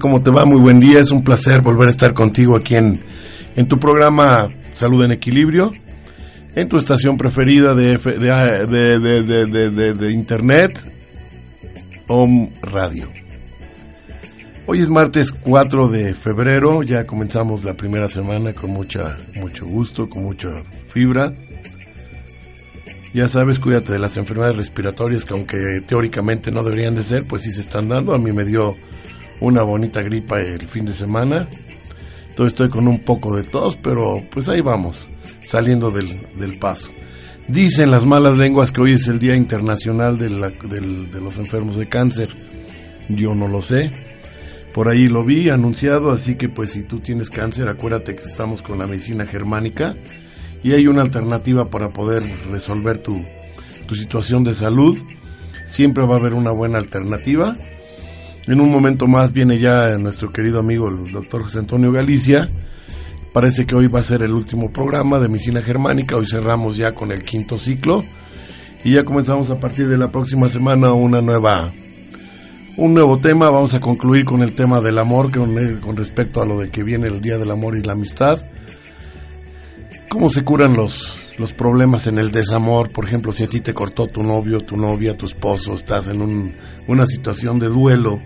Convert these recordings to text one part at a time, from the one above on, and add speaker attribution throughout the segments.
Speaker 1: ¿Cómo te va? Muy buen día. Es un placer volver a estar contigo aquí en, en tu programa Salud en Equilibrio, en tu estación preferida de, de, de, Internet, Home Radio. Hoy es martes 4 de febrero, ya comenzamos la primera semana con mucha, mucho gusto, con mucha fibra. Ya sabes, cuídate de las enfermedades respiratorias que aunque teóricamente no deberían de ser, pues sí se están dando. A mí me dio una bonita gripa el fin de semana. Entonces estoy con un poco de tos, pero pues ahí vamos, saliendo del, paso. Dicen las malas lenguas que hoy es el Día Internacional de, de los Enfermos de Cáncer. Yo no lo sé. Por ahí lo vi anunciado, así que pues si tú tienes cáncer, acuérdate que estamos con la medicina germánica y hay una alternativa para poder resolver tu, tu situación de salud. Siempre va a haber una buena alternativa en un momento más viene ya nuestro querido amigo el doctor José Antonio Galicia. Parece que hoy va a ser el último programa de Medicina Germánica. Hoy cerramos ya con el quinto ciclo y ya comenzamos a partir de la próxima semana una nueva un nuevo tema. Vamos a concluir con el tema del amor con, con respecto a lo de que viene el Día del Amor y la Amistad. ¿Cómo se curan los, los problemas en el desamor? Por ejemplo, si a ti te cortó tu novio, tu novia, tu esposo, estás en un, una situación de duelo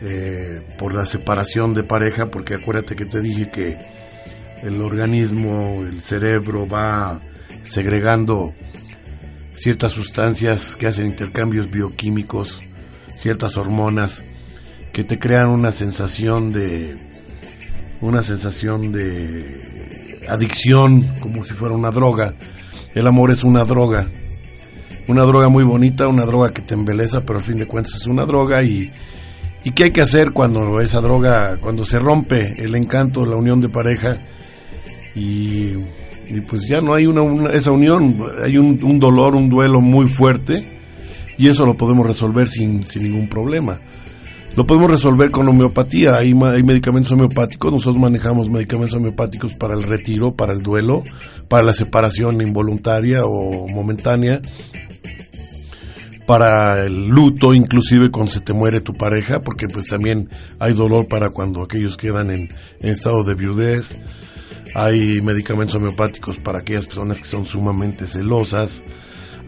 Speaker 1: eh, por la separación de pareja, porque acuérdate que te dije que el organismo, el cerebro va segregando ciertas sustancias que hacen intercambios bioquímicos, ciertas hormonas que te crean una sensación de una sensación de adicción como si fuera una droga. El amor es una droga. Una droga muy bonita, una droga que te embeleza, pero al fin de cuentas es una droga y ¿Y qué hay que hacer cuando esa droga, cuando se rompe el encanto, la unión de pareja y, pues ya no hay una, esa unión, hay un, dolor, un duelo muy fuerte y eso lo podemos resolver sin, sin ningún problema. Lo podemos resolver con homeopatía, hay, hay medicamentos homeopáticos, nosotros manejamos medicamentos homeopáticos para el retiro, para el duelo, para la separación involuntaria o momentánea para el luto, inclusive cuando se te muere tu pareja, porque pues también hay dolor para cuando aquellos quedan en, estado de viudez. Hay medicamentos homeopáticos para aquellas personas que son sumamente celosas.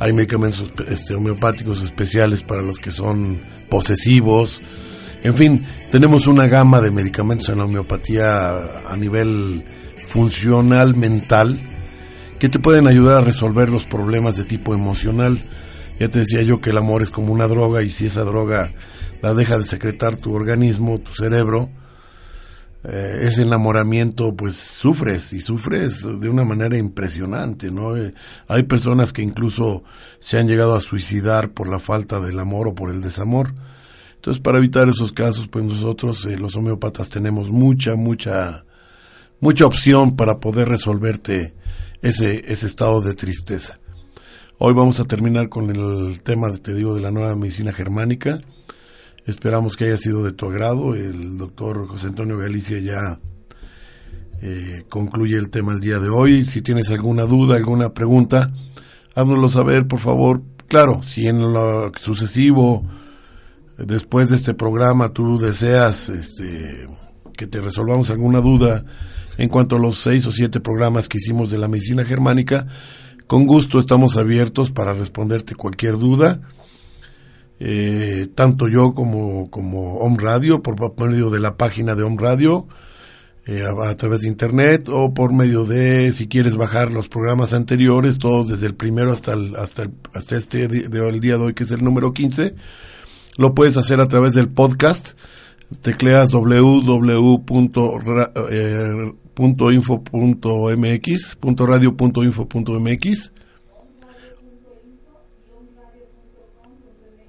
Speaker 1: hay medicamentos este, homeopáticos especiales para los que son posesivos. En fin, tenemos una gama de medicamentos en la homeopatía a nivel funcional mental que te pueden ayudar a resolver los problemas de tipo emocional. Ya te decía yo que el amor es como una droga y si esa droga la deja de secretar tu organismo, tu cerebro, eh, ese enamoramiento pues sufres y sufres de una manera impresionante, ¿no? Eh, hay personas que incluso se han llegado a suicidar por la falta del amor o por el desamor. Entonces para evitar esos casos pues nosotros eh, los homeópatas tenemos mucha, mucha, mucha opción para poder resolverte ese, ese estado de tristeza. Hoy vamos a terminar con el tema, te digo, de la nueva medicina germánica Esperamos que haya sido de tu agrado. El doctor José Antonio Galicia ya eh, concluye el tema el día de hoy. Si tienes alguna duda, alguna pregunta, háznoslo saber, por favor. Claro, si en lo sucesivo, después de este programa, tú deseas este, que te resolvamos alguna duda en cuanto a los seis o siete programas que hicimos de la medicina germánica, con gusto estamos abiertos para responderte cualquier duda. Eh, tanto yo como, como Home Radio, por medio de la página de Home Radio, eh, a, través de internet o por medio de, si quieres bajar los programas anteriores, todos desde el primero hasta el, hasta hasta este el día de hoy que es el número 15, lo puedes hacer a través del podcast. Tecleas www.info.mx, radio.info.mx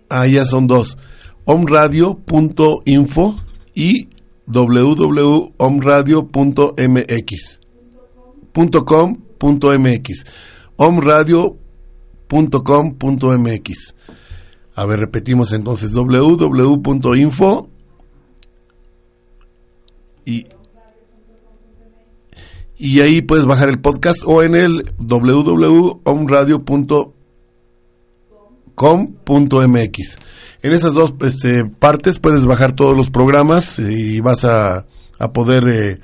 Speaker 1: Ah, ya son dos. omradio.info y www.omradio.mx. .com.mx. omradio.com.mx. A ver, repetimos entonces www.info y y ahí puedes bajar el podcast o en el www.omradio.mx com.mx. En esas dos este, partes puedes bajar todos los programas y vas a, a poder eh,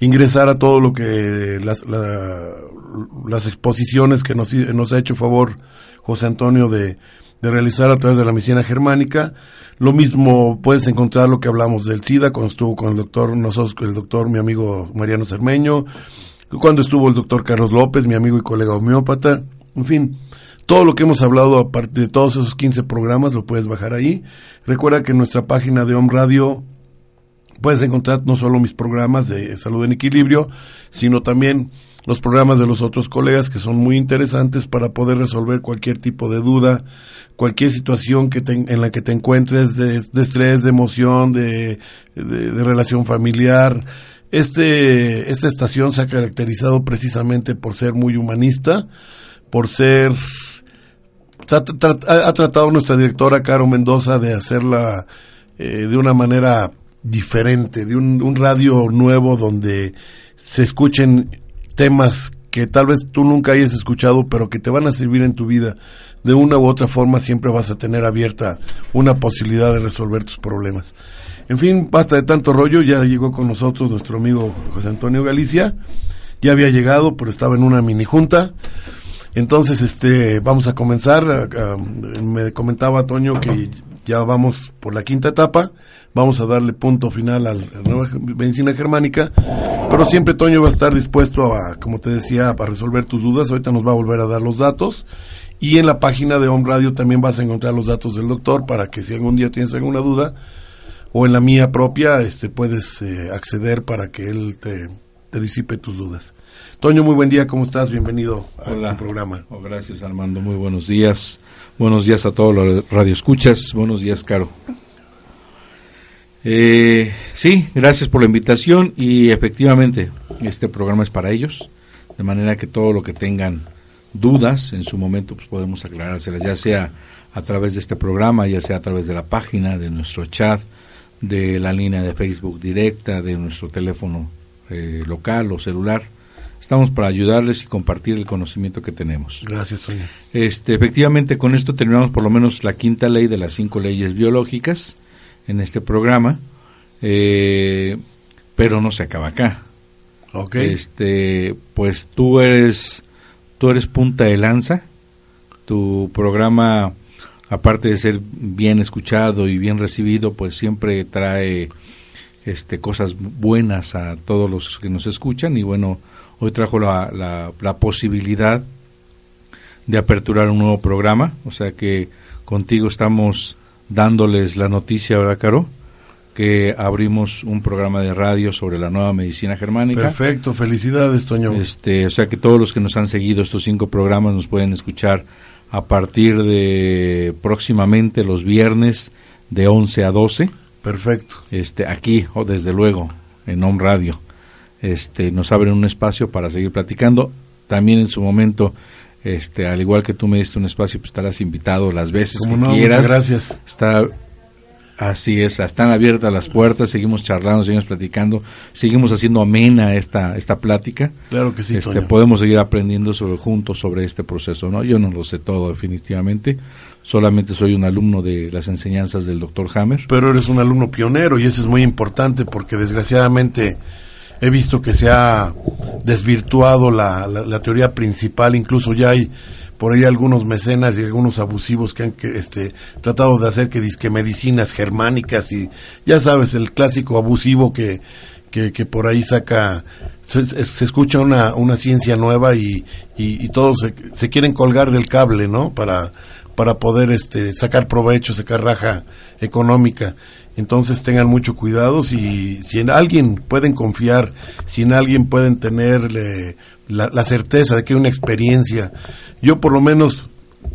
Speaker 1: ingresar a todo lo que las, las exposiciones que nos, nos ha hecho favor José Antonio de, de realizar a través de la medicina germánica. Lo mismo puedes encontrar lo que hablamos del SIDA cuando estuvo con el doctor, nosotros, el doctor, mi amigo Mariano Cermeño, cuando estuvo el doctor Carlos López, mi amigo y colega homeópata, en fin todo lo que hemos hablado, aparte de todos esos 15 programas, lo puedes bajar ahí. Recuerda que en nuestra página de Home Radio puedes encontrar no solo mis programas de salud en equilibrio, sino también los programas de los otros colegas que son muy interesantes para poder resolver cualquier tipo de duda, cualquier situación que en la que te encuentres de, estrés, de emoción, de, de, relación familiar. Este, esta estación se ha caracterizado precisamente por ser muy humanista, por ser ha, tratado nuestra directora Caro Mendoza de hacerla eh, de una manera diferente, de un, radio nuevo donde se escuchen temas que tal vez tú nunca hayas escuchado, pero que te van a servir en tu vida. De una u otra forma siempre vas a tener abierta una posibilidad de resolver tus problemas. En fin, basta de tanto rollo, ya llegó con nosotros nuestro amigo José Antonio Galicia, ya había llegado, pero estaba en una mini junta. Entonces, este, vamos a comenzar. me comentaba Toño que ya vamos por la quinta etapa. Vamos a darle punto final a la nueva medicina germánica. Pero siempre Toño va a estar dispuesto a, como te decía, a resolver tus dudas. Ahorita nos va a volver a dar los datos. Y en la página de Home Radio también vas a encontrar los datos del doctor para que si algún día tienes alguna duda o en la mía propia, este, puedes eh, acceder para que él te, te disipe tus dudas. Toño, muy buen día, ¿cómo estás? Bienvenido a tu programa.
Speaker 2: Oh, gracias, Armando, muy buenos días. Buenos días a todos los radioescuchas. Buenos días, Caro. Eh, sí, gracias por la invitación y efectivamente este programa es para ellos, de manera que todo lo que tengan dudas en su momento pues podemos aclarárselas, ya sea a través de este programa, ya sea a través de la página, de nuestro chat, de la línea de Facebook directa, de nuestro teléfono eh, local o celular Estamos para ayudarles y compartir el conocimiento que tenemos.
Speaker 1: Gracias, Sonia.
Speaker 2: Este, efectivamente, con esto terminamos por lo menos la quinta ley de las cinco leyes biológicas en este programa, eh, pero no se acaba acá.
Speaker 1: Okay.
Speaker 2: Este, pues tú eres, tú eres punta de lanza, Tu programa, aparte de ser bien escuchado y bien recibido, pues siempre trae este, cosas buenas a todos los que nos escuchan y bueno, hoy trajo la, la, la posibilidad de aperturar un nuevo programa, o sea que contigo estamos dándoles la noticia, ¿verdad, Caro? Que abrimos un programa de radio sobre la nueva medicina germánica.
Speaker 1: Perfecto, felicidades, Toño.
Speaker 2: Este, o sea que todos los que nos han seguido estos cinco programas nos pueden escuchar a partir de próximamente los viernes de 11 a 12.
Speaker 1: Perfecto.
Speaker 2: Este, aquí, o desde luego, en Home Radio. Este, nos abren un espacio para seguir platicando. También en su momento este, al igual que tú me diste un espacio, pues estarás invitado las veces que quieras.
Speaker 1: gracias.
Speaker 2: Está Así es, están abiertas las puertas, seguimos charlando, seguimos platicando, seguimos haciendo amena esta esta plática.
Speaker 1: Claro que sí,
Speaker 2: este, Podemos seguir aprendiendo sobre, juntos sobre este proceso, ¿no? Yo no lo sé todo definitivamente, solamente soy un alumno de las enseñanzas del doctor Hammer.
Speaker 1: Pero eres un alumno pionero y eso es muy importante porque desgraciadamente he visto que se ha desvirtuado la, la, teoría principal, incluso ya hay por ahí algunos mecenas y algunos abusivos que han este, tratado de hacer que disque medicinas germánicas y ya sabes, el clásico abusivo que, que, que por ahí saca, se, escucha una, una ciencia nueva y, y, y todos se, se, quieren colgar del cable, ¿no? Para, para poder este, sacar provecho, sacar raja económica. Entonces tengan mucho cuidado si, si en alguien pueden confiar, si en alguien pueden tener la, certeza de que hay una experiencia. Yo por lo menos,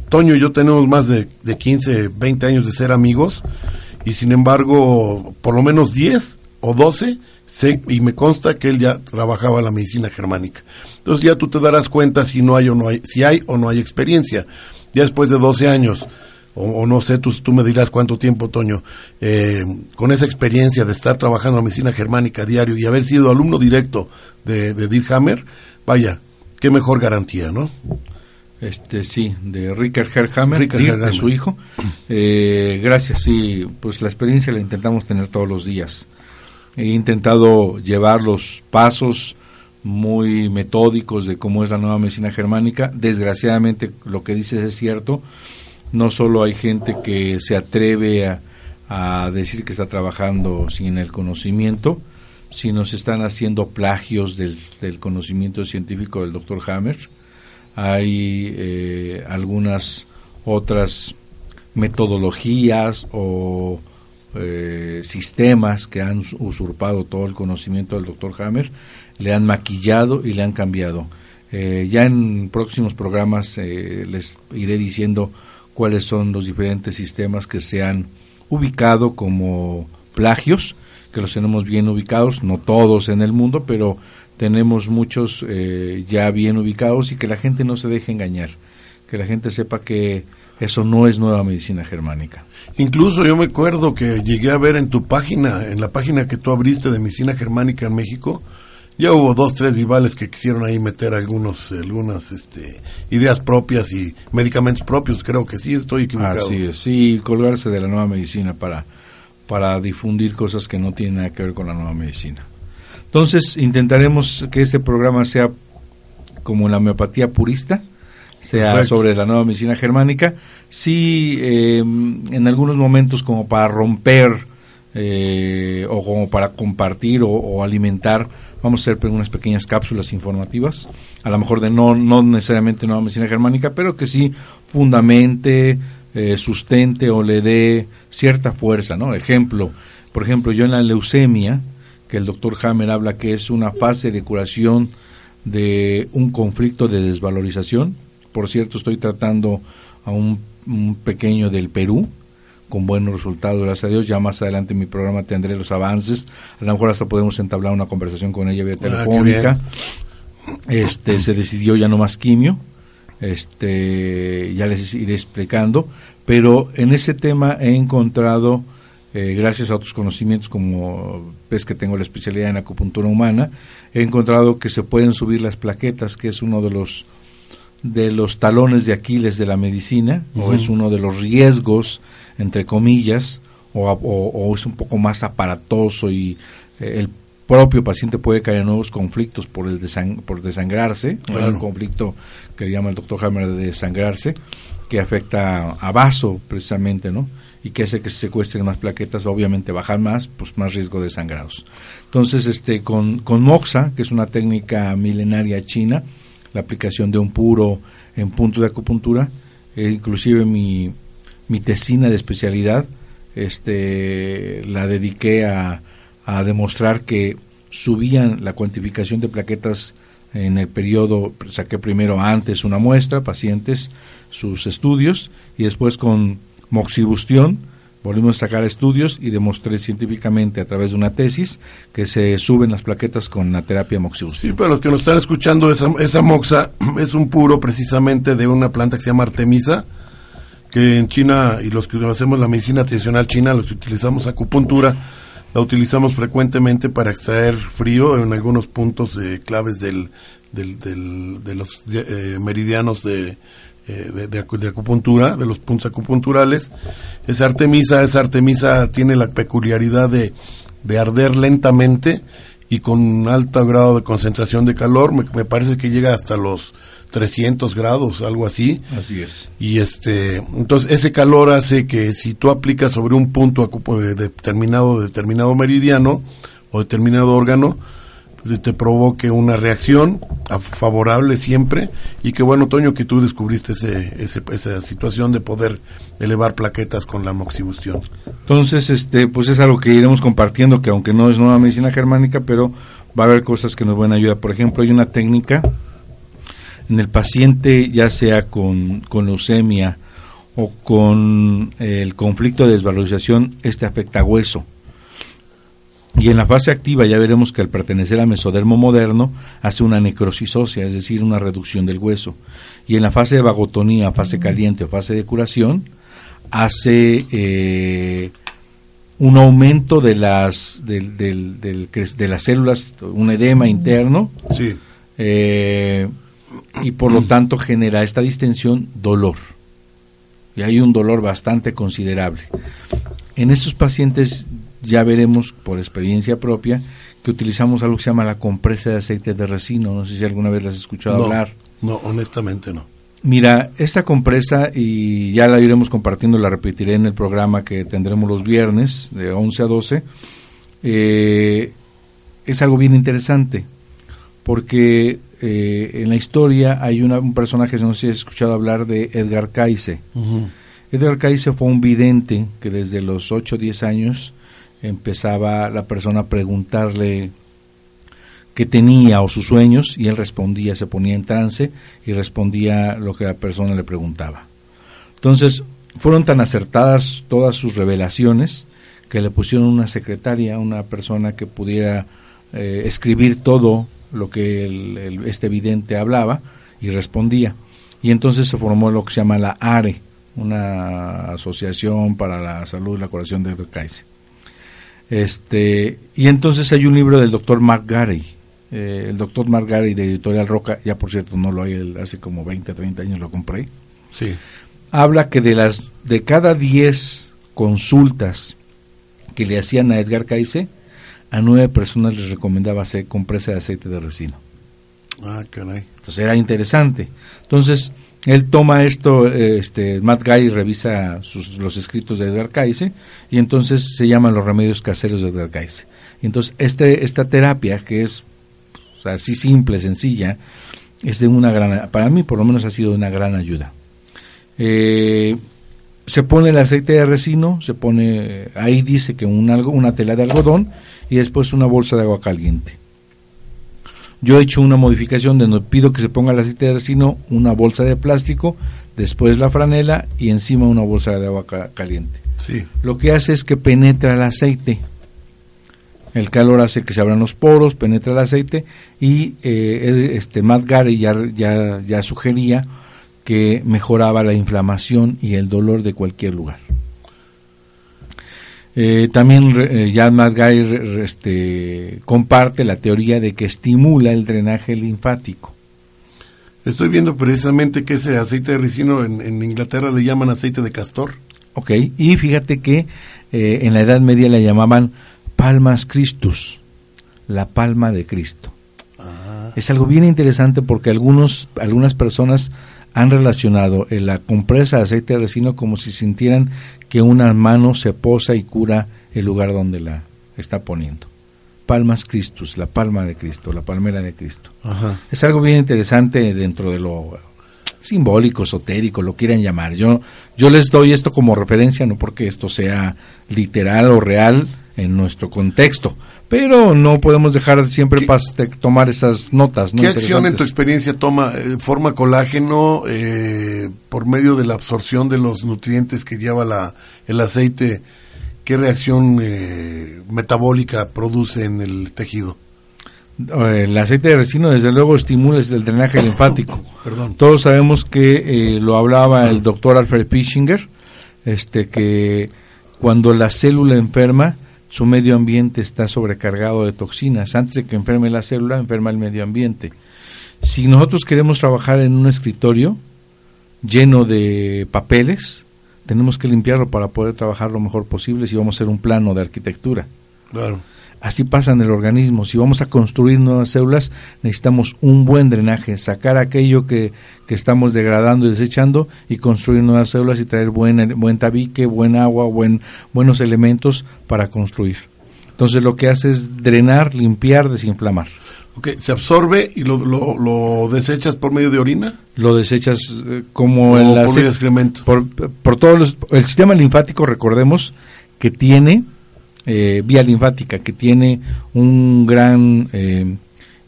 Speaker 1: Toño y yo tenemos más de, de 15, 20 años de ser amigos y sin embargo por lo menos 10 o 12 sé, y me consta que él ya trabajaba la medicina germánica. Entonces ya tú te darás cuenta si no hay o no hay, si hay o no hay experiencia. Ya después de 12 años o, no sé, tú, tú, me dirás cuánto tiempo, Toño, eh, con esa experiencia de estar trabajando en medicina germánica diario y haber sido alumno directo de, de Dirhammer, vaya, qué mejor garantía, ¿no?
Speaker 2: Este sí, de Richard Herhammer, de su hijo. Eh, gracias, sí, pues la experiencia la intentamos tener todos los días. He intentado llevar los pasos muy metódicos de cómo es la nueva medicina germánica. Desgraciadamente, lo que dices es cierto no solo hay gente que se atreve a, decir que está trabajando sin el conocimiento, sino se están haciendo plagios del, conocimiento científico del doctor Hammer. Hay eh, algunas otras metodologías o eh, sistemas que han usurpado todo el conocimiento del doctor Hammer, le han maquillado y le han cambiado. Eh, ya en próximos programas les iré diciendo cuáles son los diferentes sistemas que se han ubicado como plagios, que los tenemos bien ubicados, no todos en el mundo, pero tenemos muchos eh, ya bien ubicados y que la gente no se deje engañar, que la gente sepa que eso no es nueva medicina germánica.
Speaker 1: Incluso yo me acuerdo que llegué a ver en tu página, en la página que tú abriste de medicina germánica en México, ya hubo dos, tres vivales que quisieron ahí meter algunos, algunas este, ideas propias y medicamentos propios. Creo que sí, estoy equivocado.
Speaker 2: Así es, sí, colgarse de la nueva medicina para, para difundir cosas que no tienen nada que ver con la nueva medicina. Entonces, intentaremos que este programa sea como la homeopatía purista, sea sobre la nueva medicina germánica. Sí, eh, en algunos momentos como para romper eh, o como para compartir o alimentar Vamos a hacer unas pequeñas cápsulas informativas, a lo mejor de no, no necesariamente nueva medicina germánica, pero que sí fundamente, eh, sustente o le dé cierta fuerza, ¿no? Ejemplo, por ejemplo, yo en la leucemia, que el doctor Hammer habla que es una fase de curación de un conflicto de desvalorización. Por cierto, estoy tratando a un pequeño del Perú, con buenos resultados, gracias a Dios. Ya más adelante en mi programa tendré los avances. A lo mejor hasta podemos entablar una conversación con ella vía ah, telefónica. este se decidió ya no más quimio. Este ya les iré explicando, pero en ese tema he encontrado eh, gracias a otros conocimientos como ves que tengo la especialidad en acupuntura humana, he encontrado que se pueden subir las plaquetas, que es uno de los de los talones de Aquiles de la medicina, o es uno de los riesgos entre comillas, o, es un poco más aparatoso y eh, el propio paciente puede caer en nuevos conflictos por el por desangrarse, un conflicto que llama el doctor Hammer de desangrarse. que afecta a vaso precisamente, ¿no? Y que hace que se secuestren más plaquetas, obviamente bajan más, pues más riesgo de sangrados. Entonces, este, con, con Moxa, que es una técnica milenaria china, la aplicación de un puro en puntos de acupuntura, eh, inclusive mi, mi tesina de especialidad, este, la dediqué a, a demostrar que subían la cuantificación de plaquetas en el periodo, saqué primero antes una muestra, pacientes, sus estudios, y después con moxibustión volvimos a sacar estudios y demostré científicamente a través de una tesis que se suben las plaquetas con la terapia moxibustión.
Speaker 1: Sí, pero los que nos están escuchando, esa, esa moxa es un puro precisamente de una planta que se llama Artemisa, que en China, y los que hacemos la medicina tradicional china, los que utilizamos acupuntura, la utilizamos frecuentemente para extraer frío en algunos puntos eh, claves del, del, de los eh, meridianos de, eh, de, acupuntura, de los puntos acupunturales. Esa artemisa, esa artemisa tiene la peculiaridad de, de arder lentamente y con alto grado de concentración de calor. Me, parece que llega hasta los 300 grados, algo así.
Speaker 2: Así es.
Speaker 1: Y este, entonces ese calor hace que si tú aplicas sobre un punto determinado, determinado meridiano o determinado órgano, pues, te provoque una reacción favorable siempre y que bueno Toño que tú descubriste ese, esa situación de poder elevar plaquetas con la moxibustión
Speaker 2: entonces este pues es algo que iremos compartiendo que aunque no es nueva medicina germánica pero va a haber cosas que nos van a ayudar por ejemplo hay una técnica en el paciente, ya sea con, con leucemia o con el conflicto de desvalorización, este afecta hueso. Y en la fase activa ya veremos que al pertenecer al mesodermo moderno hace una necrosis ósea, es decir, una reducción del hueso. Y en la fase de vagotonía, fase caliente o fase de curación, hace eh, un aumento de las, del, del, de las células, un edema interno.
Speaker 1: Sí.
Speaker 2: Eh, y por lo tanto genera esta distensión dolor. Y hay un dolor bastante considerable. En estos pacientes ya veremos por experiencia propia que utilizamos algo que se llama la compresa de aceite de resino. No sé si alguna vez las has escuchado hablar.
Speaker 1: No, honestamente no.
Speaker 2: Mira, esta compresa, y ya la iremos compartiendo, la repetiré en el programa que tendremos los viernes de 11 a 12, eh, es algo bien interesante, porque eh, en la historia hay un personaje, no sé si has escuchado hablar de Edgar Cayce. Edgar Cayce fue un vidente que desde los 8 o 10 años empezaba la persona a preguntarle qué tenía o sus sueños y él respondía, se ponía en trance y respondía lo que la persona le preguntaba. Entonces, fueron tan acertadas todas sus revelaciones que le pusieron una secretaria, una persona que pudiera eh, escribir todo lo que el, este vidente hablaba y respondía. Y entonces se formó lo que se llama la ARE, una asociación para la salud y la curación de Kaiser. Este, y entonces hay un libro del doctor Mark Gary, eh, el doctor Mark Gary de Editorial Roca, ya por cierto no lo hay, hace como 20, 30 años lo compré.
Speaker 1: Sí.
Speaker 2: Habla que de las de cada 10 consultas que le hacían a Edgar Cayce, a nueve personas les recomendaba hacer compresa de aceite de resino.
Speaker 1: Ah, caray.
Speaker 2: Entonces era interesante. Entonces, él toma esto, este, Matt Guy revisa sus, los escritos de Edgar Cayce y entonces se llaman los remedios caseros de Edgar Cayce. Y entonces este, esta terapia, que es así simple, sencilla, es de una gran, para mí por lo menos ha sido de una gran ayuda. Eh, se pone el aceite de resino, se pone, ahí dice que un algo, una tela de algodón y después una bolsa de agua caliente. Yo he hecho una modificación donde pido que se ponga el aceite de resino, una bolsa de plástico, después la franela y encima una bolsa de agua caliente.
Speaker 1: Sí.
Speaker 2: Lo que hace es que penetra el aceite. El calor hace que se abran los poros, penetra el aceite y eh, este Matt Gary ya, ya, ya sugería que mejoraba la inflamación y el dolor de cualquier lugar. Eh, también eh, Jan este, comparte la teoría de que estimula el drenaje linfático.
Speaker 1: Estoy viendo precisamente que ese aceite de ricino en, Inglaterra le llaman aceite de castor.
Speaker 2: Ok, y fíjate que eh, en la Edad Media le llamaban palmas Christus, la palma de Cristo. Ah. Es algo bien interesante porque algunos, algunas personas han relacionado la compresa de aceite de resino como si sintieran que una mano se posa y cura el lugar donde la está poniendo. Palmas Christus, la palma de Cristo, la palmera de Cristo. Es algo bien interesante dentro de lo simbólico, esotérico, lo quieran llamar. Yo, yo les doy esto como referencia, no porque esto sea literal o real en nuestro contexto, pero no podemos dejar siempre de tomar esas notas.
Speaker 1: ¿Qué acción en tu experiencia toma, eh, forma colágeno eh, por medio de la absorción de los nutrientes que lleva la, el aceite? ¿Qué reacción eh, metabólica produce en el tejido?
Speaker 2: El aceite de resino, desde luego, estimula el drenaje linfático.
Speaker 1: Perdón.
Speaker 2: Todos sabemos que lo hablaba el doctor Alfred Pischinger, este, que cuando la célula enferma, su medio ambiente está sobrecargado de toxinas. Antes de que enferme la célula, enferma el medio ambiente. Si nosotros queremos trabajar en un escritorio lleno de papeles, tenemos que limpiarlo para poder trabajar lo mejor posible si vamos a hacer un plano de arquitectura.
Speaker 1: Claro.
Speaker 2: Así pasa en el organismo. Si vamos a construir nuevas células, necesitamos un buen drenaje, sacar aquello que, que estamos degradando y desechando y construir nuevas células y traer buen, buen tabique, buen agua, buen, buenos elementos para construir. Entonces lo que hace es drenar, limpiar, desinflamar.
Speaker 1: ¿se absorbe y lo, lo, desechas por medio de orina?
Speaker 2: Lo desechas eh, como
Speaker 1: el por excremento.
Speaker 2: Por, por todos los, el sistema linfático, recordemos, que tiene eh, vía linfática que tiene un gran eh,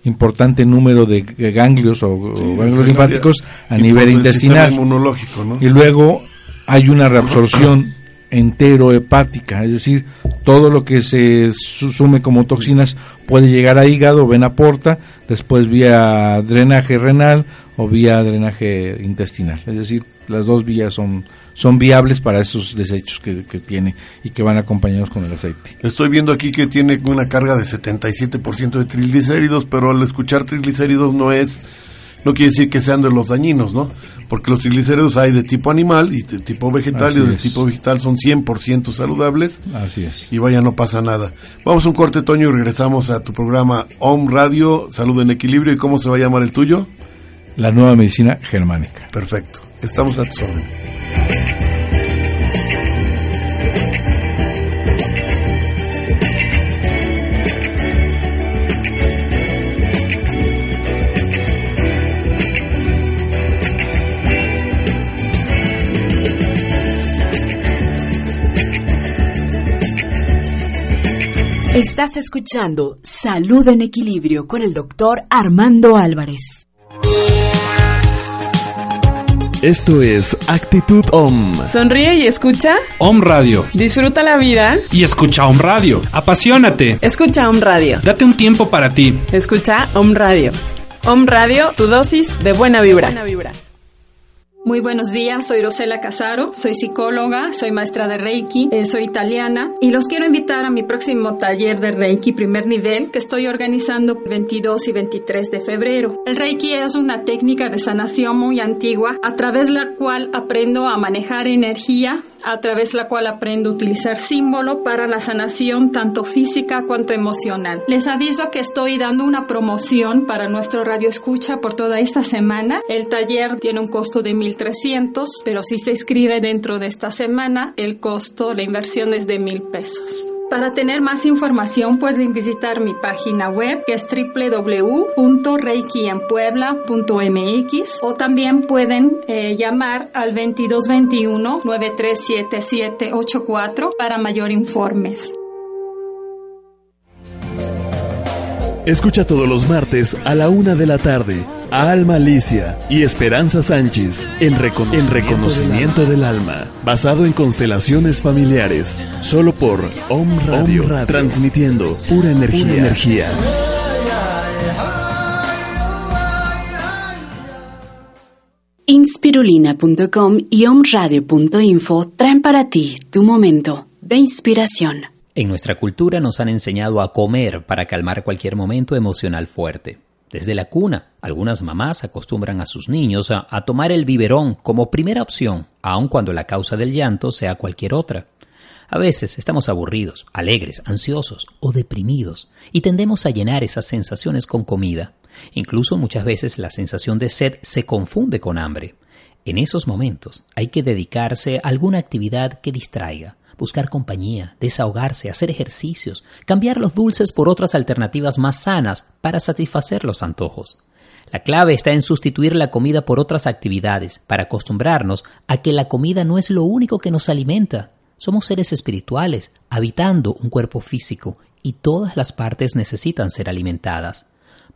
Speaker 2: importante número de ganglios o, ganglios linfáticos a nivel intestinal.
Speaker 1: inmunológico,
Speaker 2: y luego hay una reabsorción entero hepática, es decir, todo lo que se sume como toxinas puede llegar a hígado, vena porta, después vía drenaje renal o vía drenaje intestinal, es decir, las dos vías son son viables para esos desechos que, tiene y que van acompañados con el aceite.
Speaker 1: Estoy viendo aquí que tiene una carga de 77% de triglicéridos, pero al escuchar triglicéridos no es no quiere decir que sean de los dañinos, ¿no? Porque los triglicéridos hay de tipo animal y de tipo vegetal y de tipo vegetal son 100% saludables.
Speaker 2: Así es.
Speaker 1: Y vaya, no pasa nada. Vamos a un corte, Toño, y regresamos a tu programa Home Radio, Salud en Equilibrio. ¿Y cómo se va a llamar el tuyo?
Speaker 2: La nueva medicina germánica.
Speaker 1: Perfecto. Estamos a tus órdenes.
Speaker 3: Estás escuchando Salud en Equilibrio con el doctor Armando Álvarez.
Speaker 4: Esto es Actitud OM.
Speaker 5: Sonríe y escucha.
Speaker 6: OM Radio.
Speaker 5: Disfruta la vida.
Speaker 6: Y escucha OM Radio. Apasionate.
Speaker 5: Escucha OM Radio.
Speaker 6: Date un tiempo para ti.
Speaker 5: Escucha OM Radio. OM Radio, tu dosis de buena vibra. Buena vibra.
Speaker 7: Muy buenos días, soy Rosela Casaro, soy psicóloga, soy maestra de Reiki, eh, soy italiana y los quiero invitar a mi próximo taller de Reiki primer nivel que estoy organizando el 22 y 23 de febrero. El Reiki es una técnica de sanación muy antigua a través de la cual aprendo a manejar energía, a través de la cual aprendo a utilizar símbolo para la sanación tanto física cuanto emocional. Les aviso que estoy dando una promoción para nuestro radio escucha por toda esta semana. El taller tiene un costo de 1.300, pero si se inscribe dentro de esta semana, el costo, la inversión es de 1.000 pesos. Para tener más información pueden visitar mi página web que es www.reikienpuebla.mx o también pueden eh, llamar al 2221-937784 para mayor informes.
Speaker 4: Escucha todos los martes a la una de la tarde Alma Alicia y Esperanza Sánchez en, Reconocimiento, del, alma. basado en constelaciones familiares, solo por Om Radio, transmitiendo pura energía. Pura energía.
Speaker 3: Inspirulina.com y omradio.info traen para ti tu momento de inspiración.
Speaker 8: En nuestra cultura nos han enseñado a comer para calmar cualquier momento emocional fuerte. Desde la cuna, algunas mamás acostumbran a sus niños a, tomar el biberón como primera opción, aun cuando la causa del llanto sea cualquier otra. A veces estamos aburridos, alegres, ansiosos o deprimidos y tendemos a llenar esas sensaciones con comida. Incluso muchas veces la sensación de sed se confunde con hambre. En esos momentos hay que dedicarse a alguna actividad que distraiga, buscar compañía, desahogarse, hacer ejercicios, cambiar los dulces por otras alternativas más sanas para satisfacer los antojos. La clave está en sustituir la comida por otras actividades, para acostumbrarnos a que la comida no es lo único que nos alimenta. Somos seres espirituales, habitando un cuerpo físico, y todas las partes necesitan ser alimentadas.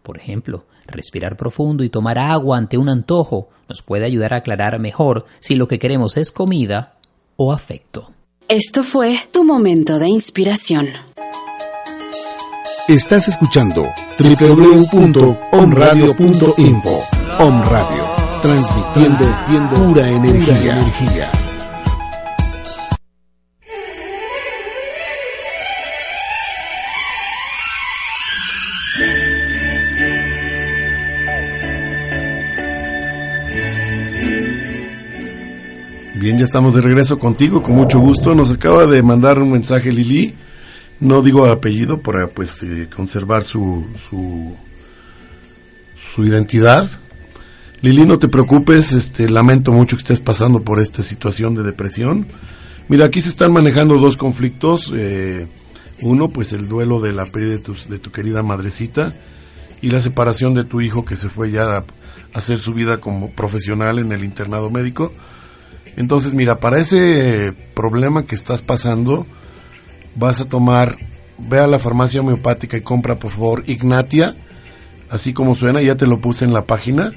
Speaker 8: Por ejemplo, respirar profundo y tomar agua ante un antojo nos puede ayudar a aclarar mejor si lo que queremos es comida o afecto.
Speaker 3: Esto fue tu momento de inspiración.
Speaker 9: Estás escuchando www.omradio.info. Om Radio, transmitiendo pura energía.
Speaker 1: Ya estamos de regreso contigo, con mucho gusto. Nos acaba de mandar un mensaje Lili, no digo apellido para pues eh, conservar su, su, identidad. Lili, no te preocupes, este, lamento mucho que estés pasando por esta situación de depresión. Mira, aquí se están manejando dos conflictos. Eh, uno, pues el duelo de la pérdida de tu, de tu querida madrecita y la separación de tu hijo que se fue ya a hacer su vida como profesional en el internado médico. Entonces, mira, para ese problema que estás pasando, vas a tomar, ve a la farmacia homeopática y compra, por favor, Ignatia, así como suena, ya te lo puse en la página,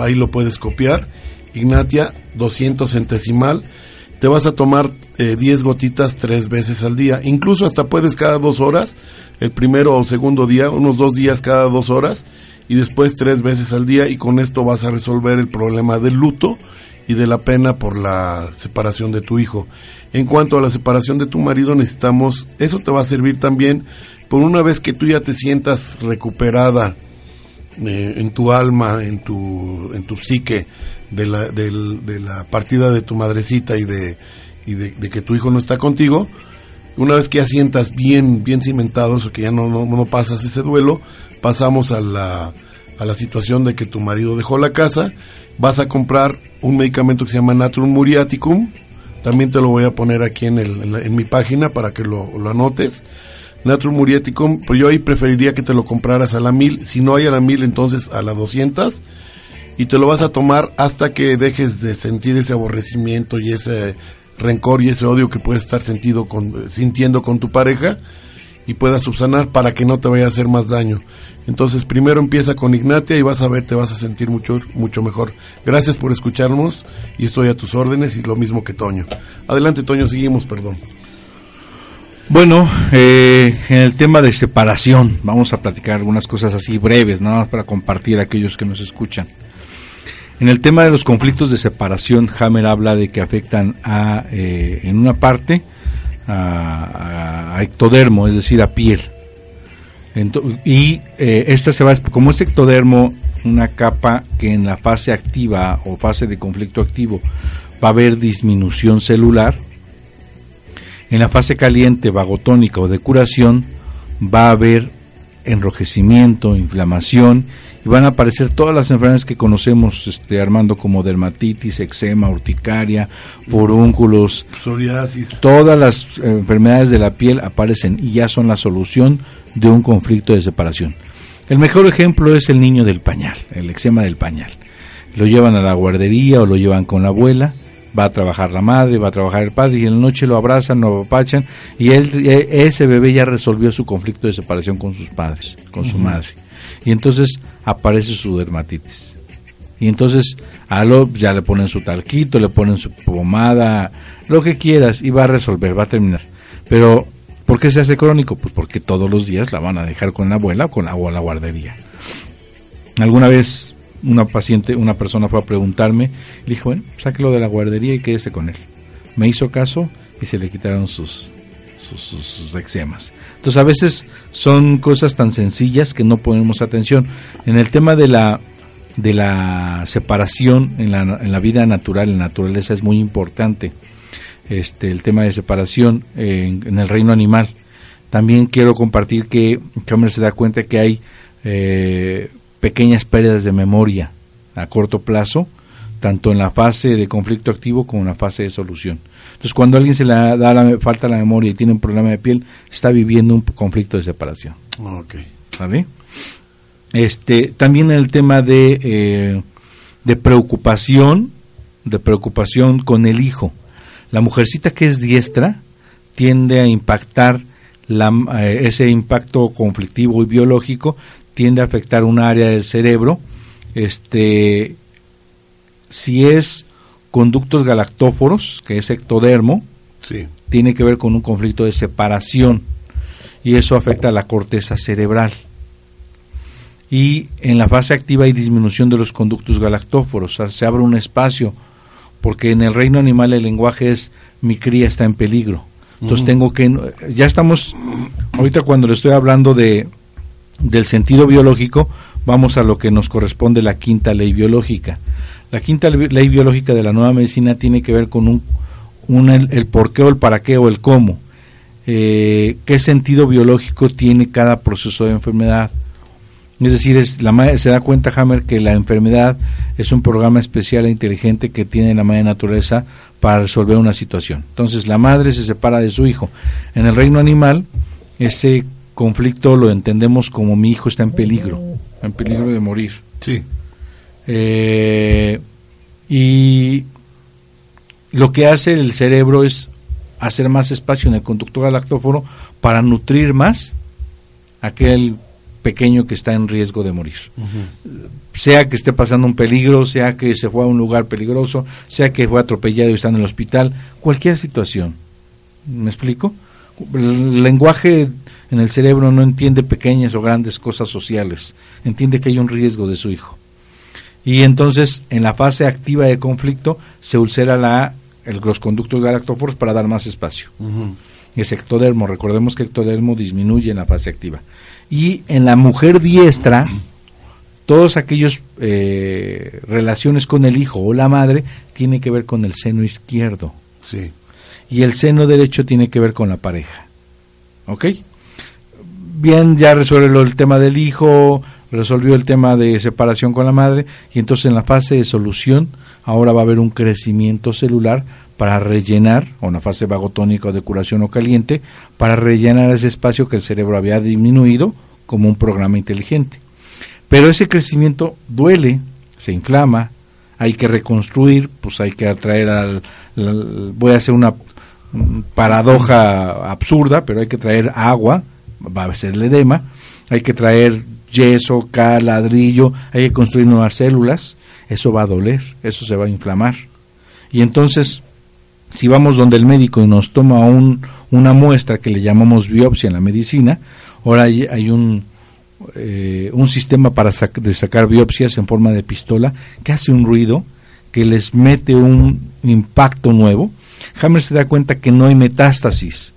Speaker 1: ahí lo puedes copiar. Ignatia, 200 centesimal. Te vas a tomar 10 eh, gotitas tres veces al día. Incluso hasta puedes cada dos horas, el primero o segundo día, unos dos días cada dos horas, y después tres veces al día, y con esto vas a resolver el problema del luto y de la pena por la separación de tu hijo. En cuanto a la separación de tu marido, necesitamos, eso te va a servir también por una vez que tú ya te sientas recuperada eh, en tu alma, en tu, en tu psique, de la, de, la partida de tu madrecita y, de, y de, que tu hijo no está contigo, una vez que ya sientas bien, bien cimentados o que ya no, no, no pasas ese duelo, pasamos a la, a la situación de que tu marido dejó la casa, vas a comprar un medicamento que se llama Natrum Muriaticum, también te lo voy a poner aquí en, el, en, mi página para que lo, lo, anotes. Natrum Muriaticum, pero yo ahí preferiría que te lo compraras a la mil, si no hay a la mil entonces a la 200 y te lo vas a tomar hasta que dejes de sentir ese aborrecimiento y ese rencor y ese odio que puedes estar sentido con, sintiendo con tu pareja y puedas subsanar para que no te vaya a hacer más daño. Entonces primero empieza con Ignatia y vas a ver, te vas a sentir mucho, mucho mejor. Gracias por escucharnos y estoy a tus órdenes y lo mismo que Toño. Adelante Toño, seguimos, perdón.
Speaker 2: Bueno, eh, en el tema de separación, vamos a platicar algunas cosas así breves, nada más para compartir a aquellos que nos escuchan. En el tema de los conflictos de separación, Hammer habla de que afectan a, eh, en una parte, a, ectodermo, es decir, a piel. y eh, esta se va, como es ectodermo, una capa que en la fase activa o fase de conflicto activo va a haber disminución celular, en la fase caliente, vagotónica o de curación, va a haber enrojecimiento, inflamación y van a aparecer todas las enfermedades que conocemos, este, Armando, como dermatitis, eczema, urticaria, forúnculos,
Speaker 1: psoriasis.
Speaker 2: Todas las enfermedades de la piel aparecen y ya son la solución de un conflicto de separación. El mejor ejemplo es el niño del pañal, el eczema del pañal. Lo llevan a la guardería o lo llevan con la abuela, va a trabajar la madre, va a trabajar el padre y en la noche lo abrazan, lo apapachan y él, e, ese bebé ya resolvió su conflicto de separación con sus padres, con su madre y entonces aparece su dermatitis. Y entonces a lo ya le ponen su talquito, le ponen su pomada, lo que quieras y va a resolver, va a terminar. Pero ¿por qué se hace crónico? Pues porque todos los días la van a dejar con la abuela o con la, o la guardería. Alguna vez una paciente, una persona fue a preguntarme, le dijo, bueno, sáquelo de la guardería y quédese con él. Me hizo caso y se le quitaron sus, sus, sus eczemas. Entonces a veces son cosas tan sencillas que no ponemos atención. En el tema de la de la separación en la, en la vida natural, en la naturaleza es muy importante. Este, el tema de separación en, el reino animal. También quiero compartir que Cameron se da cuenta que hay eh, pequeñas pérdidas de memoria a corto plazo tanto en la fase de conflicto activo como en la fase de solución. Entonces, cuando a alguien se le da la falta la memoria y tiene un problema de piel, está viviendo un conflicto de separación.
Speaker 1: Ok.
Speaker 2: ¿Vale? Este, también el tema de, eh, de preocupación, de preocupación con el hijo. La mujercita que es diestra tiende a impactar la, eh, ese impacto conflictivo y biológico tiende a afectar un área del cerebro. Este, si es conductos galactóforos, que es ectodermo,
Speaker 1: Sí.
Speaker 2: tiene que ver con un conflicto de separación y eso afecta a la corteza cerebral. Y en la fase activa hay disminución de los conductos galactóforos, o sea, se abre un espacio, porque en el reino animal el lenguaje es mi cría está en peligro. Entonces tengo que, ya estamos, ahorita cuando le estoy hablando de del sentido biológico, vamos a lo que nos corresponde la quinta ley biológica. La quinta le- ley biológica de la nueva medicina tiene que ver con un, el, por qué o el para qué o el cómo. Eh, ¿Qué sentido biológico tiene cada proceso de enfermedad? Es decir, es, la, se da cuenta Hammer que la enfermedad es un programa especial e inteligente que tiene la madre naturaleza para resolver una situación. Entonces, la madre se separa de su hijo. En el reino animal, ese conflicto lo entendemos como mi hijo está en peligro, en peligro de morir.
Speaker 1: Sí.
Speaker 2: Eh, y lo que hace el cerebro es hacer más espacio en el conducto galactóforo para nutrir más aquel pequeño que está en riesgo de morir. Sea que esté pasando un peligro, sea que se fue a un lugar peligroso, sea que fue atropellado y está en el hospital, cualquier situación. ¿Me explico? El lenguaje en el cerebro no entiende pequeñas o grandes cosas sociales, entiende que hay un riesgo de su hijo. Y entonces, en la fase activa de conflicto, se ulcera la, el- los conductos galactóforos para dar más espacio. Es ectodermo, recordemos que ectodermo disminuye en la fase activa. Y en la mujer diestra, todos aquellos eh, relaciones con el hijo o la madre tiene que ver con el seno izquierdo.
Speaker 1: Sí.
Speaker 2: Y el seno derecho tiene que ver con la pareja. ¿Ok? Bien, ya resuelve el tema del hijo, resolvió el tema de separación con la madre, y entonces en la fase de solución, ahora va a haber un crecimiento celular para rellenar, o una fase vagotónica o de curación o caliente, para rellenar ese espacio que el cerebro había disminuido como un programa inteligente. Pero ese crecimiento duele, se inflama, hay que reconstruir, pues hay que atraer al, al- voy a hacer una mm, paradoja absurda, pero hay que traer agua, va a ser el edema, hay que traer yeso, cal, ladrillo, hay que construir nuevas células, eso va a doler, eso se va a inflamar. Y entonces, si vamos donde el médico y nos toma un, una muestra que le llamamos biopsia en la medicina, ahora hay, un, eh, un sistema para sac- de sacar biopsias en forma de pistola que hace un ruido, que les mete un impacto nuevo. Hammer se da cuenta que no hay metástasis,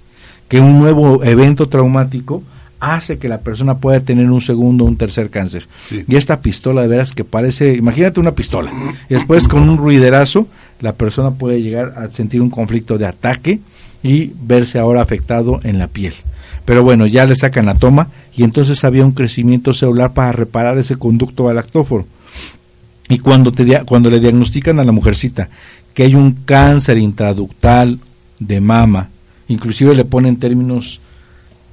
Speaker 2: que un nuevo evento traumático hace que la persona pueda tener un segundo o un tercer cáncer.
Speaker 1: Sí.
Speaker 2: Y esta pistola de veras que parece, imagínate una pistola, y después con un ruiderazo la persona puede llegar a sentir un conflicto de ataque y verse ahora afectado en la piel. Pero bueno, ya le sacan la toma y entonces había un crecimiento celular para reparar ese conducto galactóforo. Y cuando, te cuando le diagnostican a la mujercita que hay un cáncer intraductal de mama, inclusive le ponen términos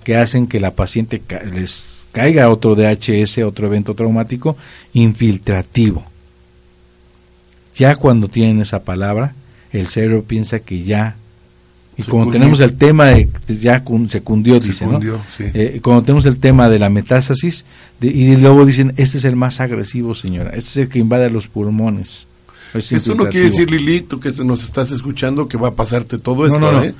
Speaker 2: que hacen que la paciente ca- les caiga otro DHS, otro evento traumático, infiltrativo. Ya cuando tienen esa palabra, el cerebro piensa que ya... Y
Speaker 1: Se
Speaker 2: como
Speaker 1: cundió.
Speaker 2: tenemos el tema de... Ya se cundió,
Speaker 1: Se
Speaker 2: dice,
Speaker 1: cundió,
Speaker 2: ¿no?
Speaker 1: sí.
Speaker 2: Eh, cuando tenemos el tema de la metástasis, de- y luego dicen, este es el más agresivo, señora, este es el que invade los pulmones. Es
Speaker 1: Eso no quiere decir, Lili, tú que nos estás escuchando, que va a pasarte todo esto,
Speaker 2: no, no.
Speaker 1: ¿eh?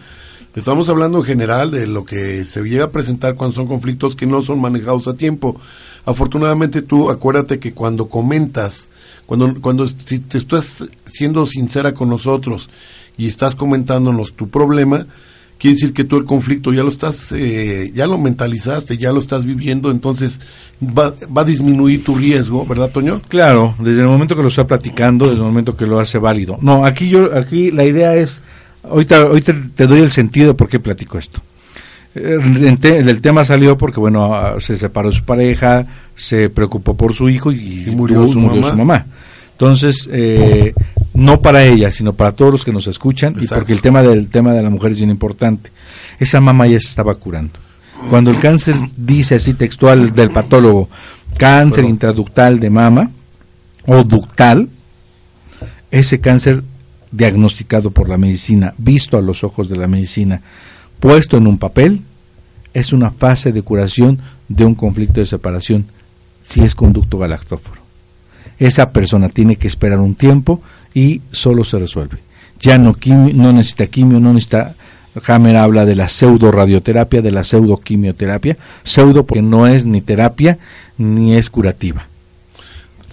Speaker 1: Estamos hablando en general de lo que se llega a presentar cuando son conflictos que no son manejados a tiempo. Afortunadamente tú acuérdate que cuando comentas, cuando, cuando si te estás siendo sincera con nosotros y estás comentándonos tu problema, quiere decir que tú el conflicto ya lo estás, eh, ya lo mentalizaste, ya lo estás viviendo, entonces va, va a disminuir tu riesgo, ¿verdad, Toño?
Speaker 2: Claro, desde el momento que lo está platicando, desde el momento que lo hace válido. No, aquí yo, aquí la idea es, ahorita, ahorita te doy el sentido de por qué platico esto. Eh, el tema salió porque, bueno, se separó su pareja, se preocupó por su hijo y,
Speaker 1: Y murió su mamá.
Speaker 2: mamá. Entonces, eh, no para ella, sino para todos los que nos escuchan, y porque el tema del tema de la mujer es bien importante. Esa mamá ya se estaba curando. Cuando el cáncer dice así textual del patólogo, cáncer intraductal de mama o ductal, ese cáncer diagnosticado por la medicina, visto a los ojos de la medicina, puesto en un papel, es una fase de curación de un conflicto de separación si es conducto galactóforo. Esa persona tiene que esperar un tiempo y solo se resuelve. Ya no, no necesita quimio, no necesita Hammer habla de la pseudo radioterapia, de la pseudo quimioterapia, pseudo porque no es ni terapia ni es curativa.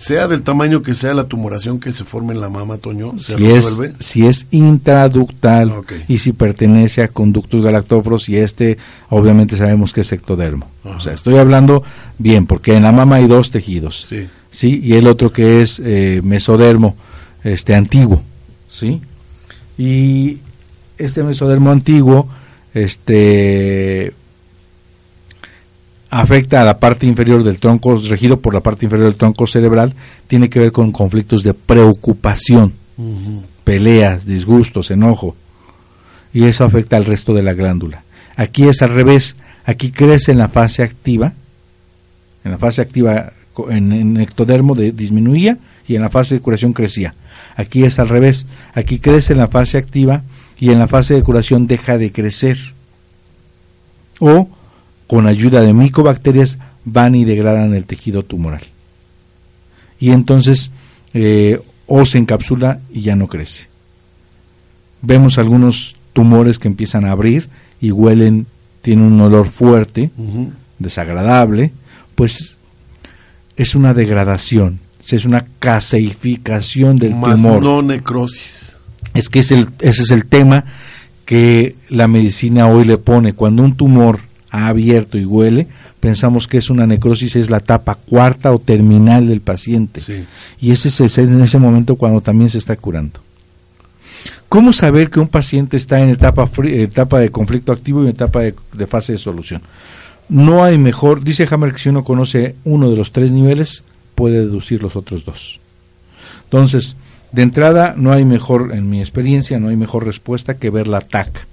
Speaker 1: Sea del tamaño que sea la tumoración que se forme en la mama, Toño,
Speaker 2: ¿se si resuelve? Es, si es intraductal y si pertenece a conductos galactóforos y este obviamente sabemos que es ectodermo. O sea, estoy hablando bien, porque en la mama hay dos tejidos. Sí. ¿sí? Y el otro que es eh, mesodermo, este antiguo, ¿sí? Y este mesodermo antiguo este afecta a la parte inferior del tronco, regido por la parte inferior del tronco cerebral, tiene que ver con conflictos de preocupación, peleas, disgustos, enojo, y eso afecta al resto de la glándula. Aquí es al revés, aquí crece en la fase activa, en la fase activa en, en ectodermo de, disminuía y en la fase de curación crecía. Aquí es al revés, aquí crece en la fase activa y en la fase de curación deja de crecer. O con ayuda de micobacterias van y degradan el tejido tumoral. Y entonces eh, o se encapsula y ya no crece. Vemos algunos tumores que empiezan a abrir y huelen, tienen un olor fuerte, desagradable, pues es una degradación, es una caseificación del Más tumor.
Speaker 1: No necrosis
Speaker 2: es que es el, ese es el tema que la medicina hoy le pone. Cuando un tumor ha abierto y huele, pensamos que es una necrosis, es la etapa cuarta o terminal del paciente. Y ese es en ese momento cuando también se está curando. ¿Cómo saber que un paciente está en etapa, etapa de conflicto activo y en etapa de, de, fase de solución? No hay mejor, dice Hammer que si uno conoce uno de los tres niveles, puede deducir los otros dos. Entonces, de entrada, no hay mejor, en mi experiencia, no hay mejor respuesta que ver la TAC.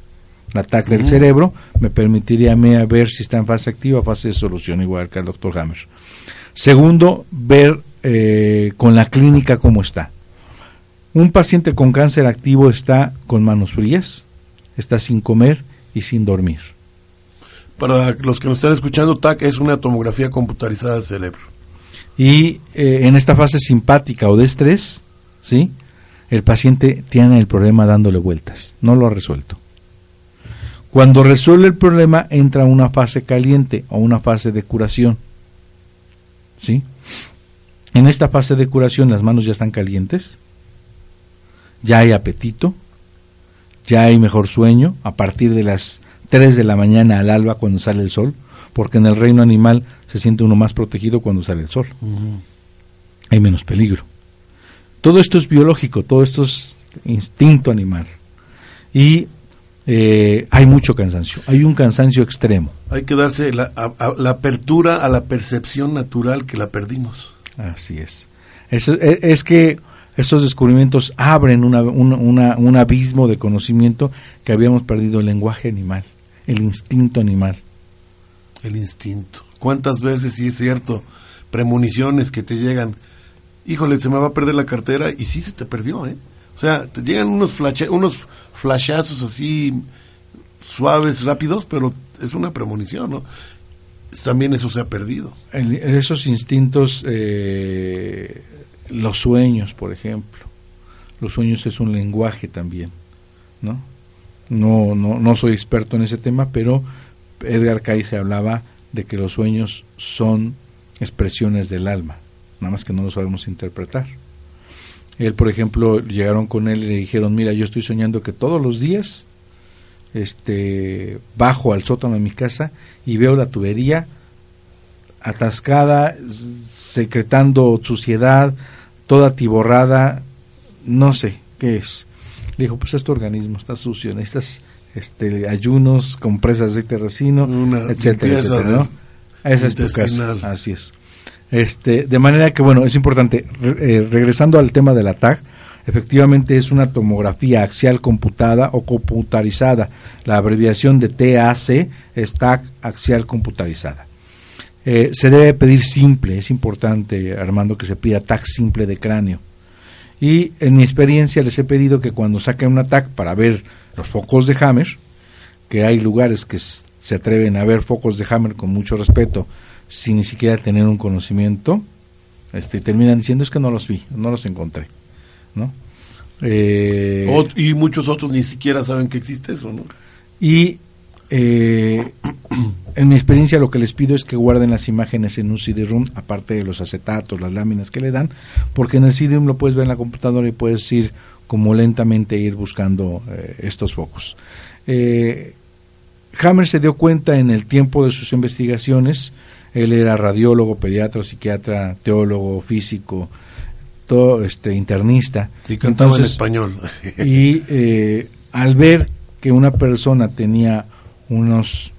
Speaker 2: La TAC del cerebro me permitiría a ver si está en fase activa o fase de solución, igual que el doctor Hammer. Segundo, ver eh, con la clínica cómo está. Un paciente con cáncer activo está con manos frías, está sin comer y sin dormir.
Speaker 1: Para los que nos están escuchando, TAC es una tomografía computarizada del cerebro.
Speaker 2: Y eh, en esta fase simpática o de estrés, ¿sí? El paciente tiene el problema dándole vueltas, no lo ha resuelto. Cuando resuelve el problema entra a una fase caliente o una fase de curación. ¿Sí? En esta fase de curación las manos ya están calientes, ya hay apetito, ya hay mejor sueño a partir de las 3 de la mañana al alba cuando sale el sol, porque en el reino animal se siente uno más protegido cuando sale el sol. Hay menos peligro. Todo esto es biológico, todo esto es instinto animal. Y eh, hay mucho cansancio, hay un cansancio extremo.
Speaker 1: Hay que darse la, apertura a la percepción natural que la perdimos.
Speaker 2: Así es. Es, es, que estos descubrimientos abren una, un abismo de conocimiento que habíamos perdido el lenguaje animal, el instinto animal.
Speaker 1: El instinto. ¿Cuántas veces, sí es cierto, premoniciones que te llegan híjole, se me va a perder la cartera y sí se te perdió, ¿eh? O sea, te llegan unos, unos flashazos así suaves, rápidos, pero es una premonición, ¿no? También eso se ha perdido.
Speaker 2: En, esos instintos, eh, los sueños, por ejemplo. Los sueños es un lenguaje también, ¿no? No, no, no soy experto en ese tema, pero Edgar Cayce hablaba de que los sueños son expresiones del alma nada más que no lo sabemos interpretar. Él, por ejemplo, llegaron con él y le dijeron, mira, yo estoy soñando que todos los días este, bajo al sótano de mi casa y veo la tubería atascada, secretando suciedad, toda tiborrada, no sé qué es. Le dijo, pues este organismo está sucio, necesitas este, ayunos, compresas de terracino, etcétera, etcétera, ¿no? Esa es tu casa, así es. Este, de manera que, bueno, es importante, eh, regresando al tema de la efectivamente es una tomografía axial computada o computarizada. La abreviación de TAC es TAG axial computarizada. Eh, se debe pedir simple, es importante, Armando, que se pida TAC simple de cráneo. Y en mi experiencia les he pedido que cuando saquen una TAC para ver los focos de Hammer, que hay lugares que se atreven a ver focos de Hammer con mucho respeto, sin ni siquiera tener un conocimiento, este, terminan diciendo es que no los vi, no los encontré, ¿no?
Speaker 1: Eh, y muchos otros ni siquiera saben que existe eso, ¿no?
Speaker 2: Y eh, en mi experiencia lo que les pido es que guarden las imágenes en un CD-ROOM, aparte de los acetatos, las láminas que le dan, porque en el CD-ROOM lo puedes ver en la computadora y puedes ir como lentamente ir buscando eh, estos focos. Hammer se dio cuenta en el tiempo de sus investigaciones él era radiólogo, pediatra, psiquiatra, teólogo, físico, todo, este, internista.
Speaker 1: Y cantaba en español.
Speaker 2: y eh, al ver que una persona tenía unos,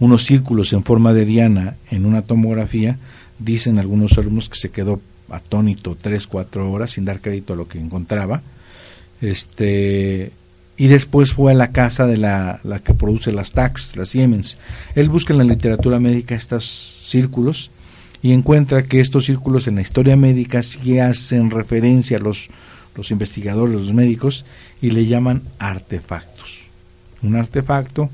Speaker 2: unos círculos en forma de diana en una tomografía, dicen algunos alumnos que se quedó atónito tres, cuatro horas sin dar crédito a lo que encontraba. Este, y después fue a la casa de la, que produce las tax, las Siemens. Él busca en la literatura médica estos círculos y encuentra que estos círculos en la historia médica sí hacen referencia a los, los investigadores, los médicos, y le llaman artefactos. Un artefacto,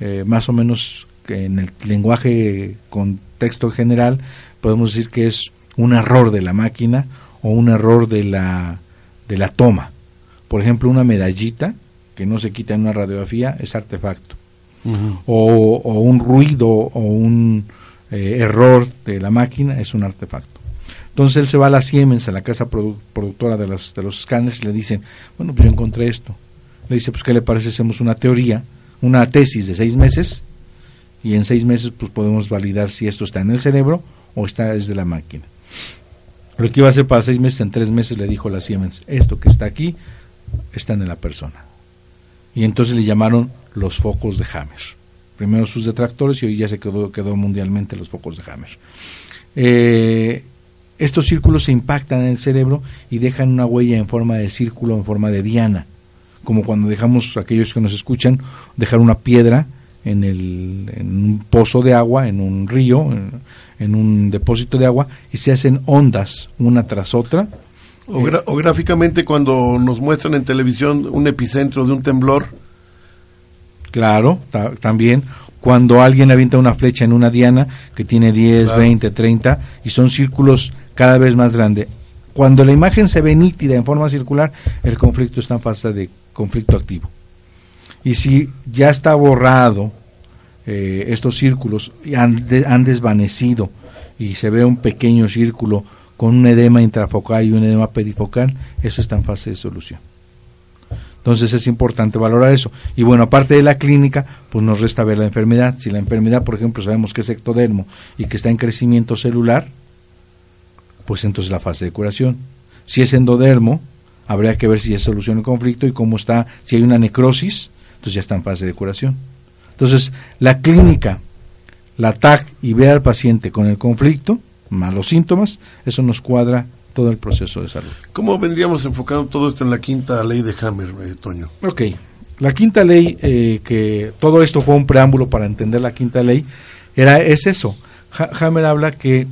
Speaker 2: eh, más o menos en el lenguaje contexto general, podemos decir que es un error de la máquina o un error de la, de la toma. Por ejemplo, una medallita que no se quita en una radiografía es artefacto. o, un ruido o un eh, error de la máquina es un artefacto. Entonces él se va a la Siemens, a la casa productora de, las, de los escáneres, y le dicen, bueno, pues yo encontré esto. Le dice, pues ¿qué le parece? Hacemos una teoría, una tesis de seis meses, y en seis meses pues podemos validar si esto está en el cerebro o está desde la máquina. Lo que iba a hacer para seis meses, en tres meses le dijo la Siemens, esto que está aquí está en la persona y entonces le llamaron los focos de Hammer. Primero sus detractores y hoy ya se quedó, quedó mundialmente los focos de Hammer. Eh, estos círculos se impactan en el cerebro y dejan una huella en forma de círculo, en forma de diana, como cuando dejamos, aquellos que nos escuchan, dejar una piedra en, el, un pozo de agua, en un río, en, un depósito de agua, y se hacen ondas una tras otra,
Speaker 1: o, gráficamente cuando nos muestran en televisión un epicentro de un temblor.
Speaker 2: Claro, también. Cuando alguien avienta una flecha en una diana que tiene 10, 20, 30 y son círculos cada vez más grandes. Cuando la imagen se ve nítida en forma circular, el conflicto está en fase de conflicto activo. Y si ya está borrado eh, estos círculos, han, han desvanecido y se ve un pequeño círculo con un edema intrafocal y un edema perifocal, eso está en fase de solución. Entonces es importante valorar eso. Y bueno, aparte de la clínica, pues nos resta ver la enfermedad. Si la enfermedad, por ejemplo, sabemos que es ectodermo y que está en crecimiento celular, pues entonces la fase de curación. Si es endodermo, habría que ver si es solución el conflicto y cómo está, si hay una necrosis, entonces ya está en fase de curación. Entonces, la clínica, la TAC y ver al paciente con el conflicto, malos síntomas, eso nos cuadra todo el proceso de salud.
Speaker 1: ¿Cómo vendríamos enfocando todo esto en la quinta ley de Hammer, eh, Toño?
Speaker 2: Ok, la quinta ley, eh, que todo esto fue un preámbulo para entender la quinta ley, era es eso. Hammer habla que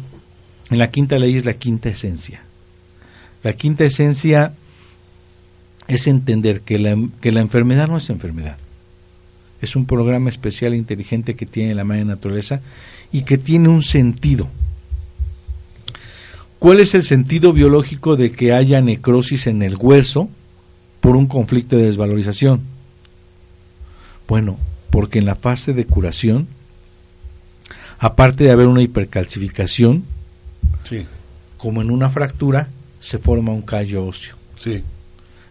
Speaker 2: en la quinta ley es la quinta esencia. La quinta esencia es entender que la, que la enfermedad no es enfermedad. Es un programa especial e inteligente que tiene la madre naturaleza y que tiene un sentido ¿Cuál es el sentido biológico de que haya necrosis en el hueso por un conflicto de desvalorización? Bueno, porque en la fase de curación, aparte de haber una hipercalcificación, como en una fractura, se forma un callo óseo.
Speaker 1: Sí.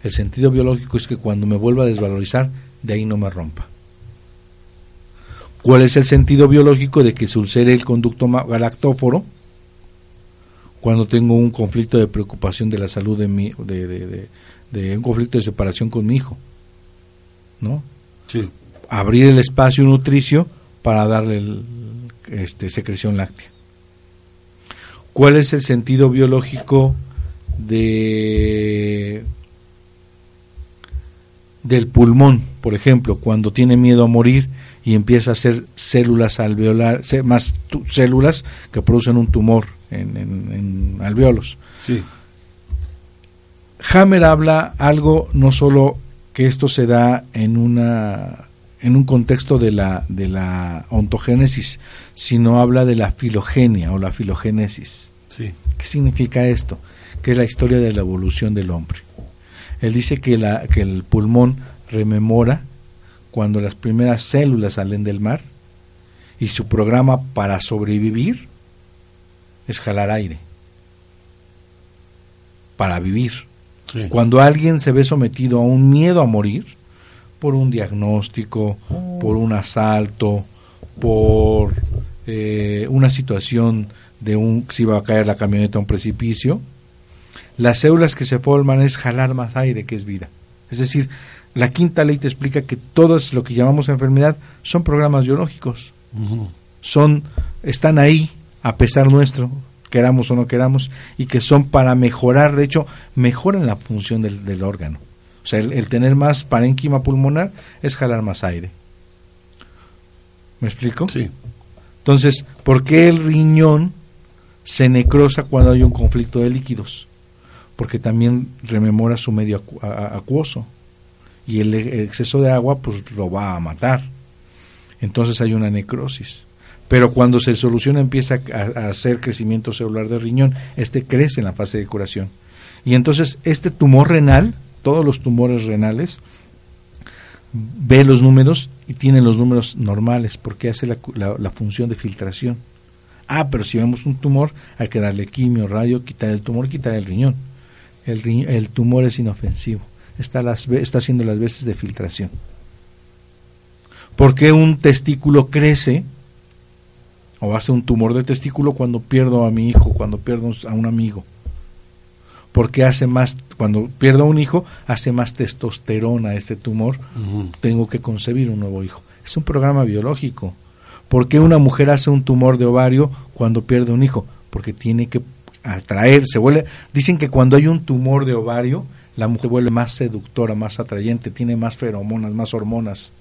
Speaker 2: El sentido biológico es que cuando me vuelva a desvalorizar, de ahí no me rompa. ¿Cuál es el sentido biológico de que se ulcere el conducto galactóforo? Cuando tengo un conflicto de preocupación de la salud de mi, de, de, un conflicto de separación con mi hijo, ¿no?
Speaker 1: Sí.
Speaker 2: Abrir el espacio nutricio para darle este, secreción láctea. ¿Cuál es el sentido biológico de del pulmón, por ejemplo, cuando tiene miedo a morir y empieza a hacer células alveolar, más células que producen un tumor en, en, alveolos.
Speaker 1: Sí.
Speaker 2: Hammer habla algo no solo que esto se da en una en un contexto de la de la ontogénesis, sino habla de la filogenia o la filogénesis.
Speaker 1: Sí.
Speaker 2: ¿Qué significa esto? Que es la historia de la evolución del hombre. Él dice que la que el pulmón rememora cuando las primeras células salen del mar y su programa para sobrevivir es jalar aire para vivir. Cuando alguien se ve sometido a un miedo a morir, por un diagnóstico, por un asalto, por eh, una situación de un si va a caer la camioneta a un precipicio, las células que se forman es jalar más aire que es vida. Es decir, la quinta ley te explica que todo lo que llamamos enfermedad son programas biológicos. Son, están ahí a pesar nuestro, queramos o no queramos, y que son para mejorar, de hecho, mejoran la función del, órgano. O sea, el, tener más parénquima pulmonar es jalar más aire. ¿Me explico?
Speaker 1: Sí.
Speaker 2: Entonces, ¿por qué el riñón se necrosa cuando hay un conflicto de líquidos? Porque también rememora su medio acuoso y el exceso de agua pues lo va a matar. Entonces hay una necrosis. Pero cuando se soluciona empieza a, hacer crecimiento celular del riñón, este crece en la fase de curación. Y entonces este tumor renal, todos los tumores renales, ve los números y tiene los números normales porque hace la, función de filtración. Ah, pero si vemos un tumor, hay que darle quimio, radio, quitar el tumor, quitar el riñón. El, el tumor es inofensivo está, las, está haciendo las veces de filtración. ¿Por qué un testículo crece o hace un tumor de testículo cuando pierdo a mi hijo, cuando pierdo a un amigo? Porque hace más, cuando pierdo a un hijo, hace más testosterona este tumor, tengo que concebir un nuevo hijo. Es un programa biológico. ¿Por qué una mujer hace un tumor de ovario cuando pierde un hijo? Porque tiene que atraer, se vuelve, dicen que cuando hay un tumor de ovario, la mujer vuelve más seductora, más atrayente, tiene más feromonas, más hormonas,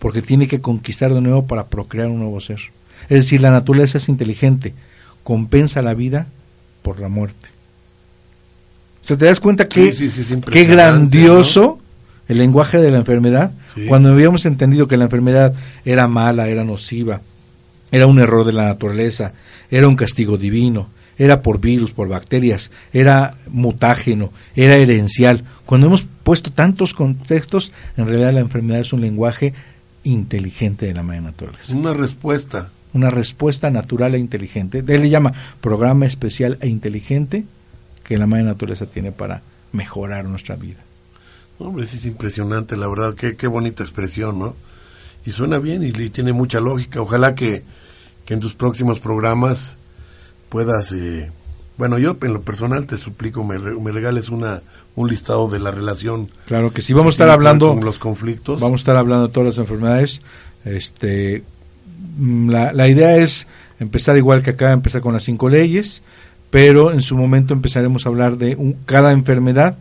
Speaker 2: porque tiene que conquistar de nuevo para procrear un nuevo ser. Es decir, la naturaleza es inteligente, compensa la vida por la muerte. O sea, ¿te das cuenta que qué grandioso el lenguaje de la enfermedad? Cuando habíamos entendido que la enfermedad era mala, era nociva, era un error de la naturaleza, era un castigo divino, era por virus, por bacterias, era mutágeno, era herencial. Cuando hemos puesto tantos contextos, en realidad la enfermedad es un lenguaje inteligente de la madre naturaleza.
Speaker 1: Una respuesta.
Speaker 2: Una respuesta natural e inteligente. Él le llama programa especial e inteligente que la madre naturaleza tiene para mejorar nuestra vida.
Speaker 1: Hombre, es impresionante, la verdad, qué, qué bonita expresión, ¿no? Y suena bien y, y tiene mucha lógica. Ojalá que, que en tus próximos programas puedas, eh, bueno, yo en lo personal te suplico, me, me, regales una, un listado de la relación.
Speaker 2: Claro que sí, vamos a estar hablando.
Speaker 1: Con los conflictos.
Speaker 2: Vamos a estar hablando de todas las enfermedades. Este, la, la idea es empezar igual que acá, empezar con las cinco leyes, pero en su momento empezaremos a hablar de un, cada enfermedad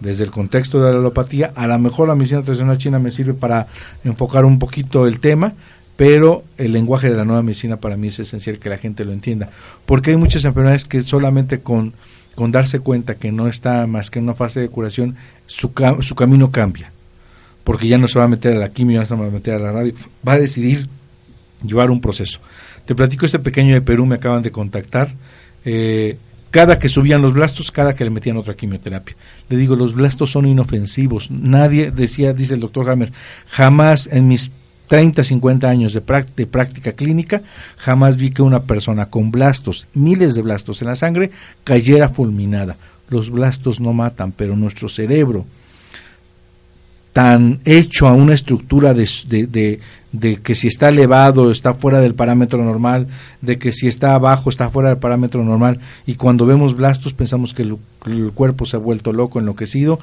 Speaker 2: desde el contexto de la alopatía. A lo mejor la medicina tradicional china me sirve para enfocar un poquito el tema, pero el lenguaje de la nueva medicina para mí es esencial que la gente lo entienda, porque hay muchas enfermedades que solamente con, con darse cuenta que no está más que en una fase de curación, su, su camino cambia, porque ya no se va a meter a la quimio, ya no se va a meter a la radio, va a decidir llevar un proceso. Te platico este pequeño de Perú, me acaban de contactar, eh, cada que subían los blastos, cada que le metían otra quimioterapia. Le digo, los blastos son inofensivos. Nadie, decía, dice el doctor Hammer, jamás en mis 30, 50 años de, práctica clínica, jamás vi que una persona con blastos, miles de blastos en la sangre, cayera fulminada. Los blastos no matan, pero nuestro cerebro, tan hecho a una estructura de, de, que si está elevado está fuera del parámetro normal, de que si está abajo está fuera del parámetro normal, y cuando vemos blastos pensamos que el cuerpo se ha vuelto loco, enloquecido,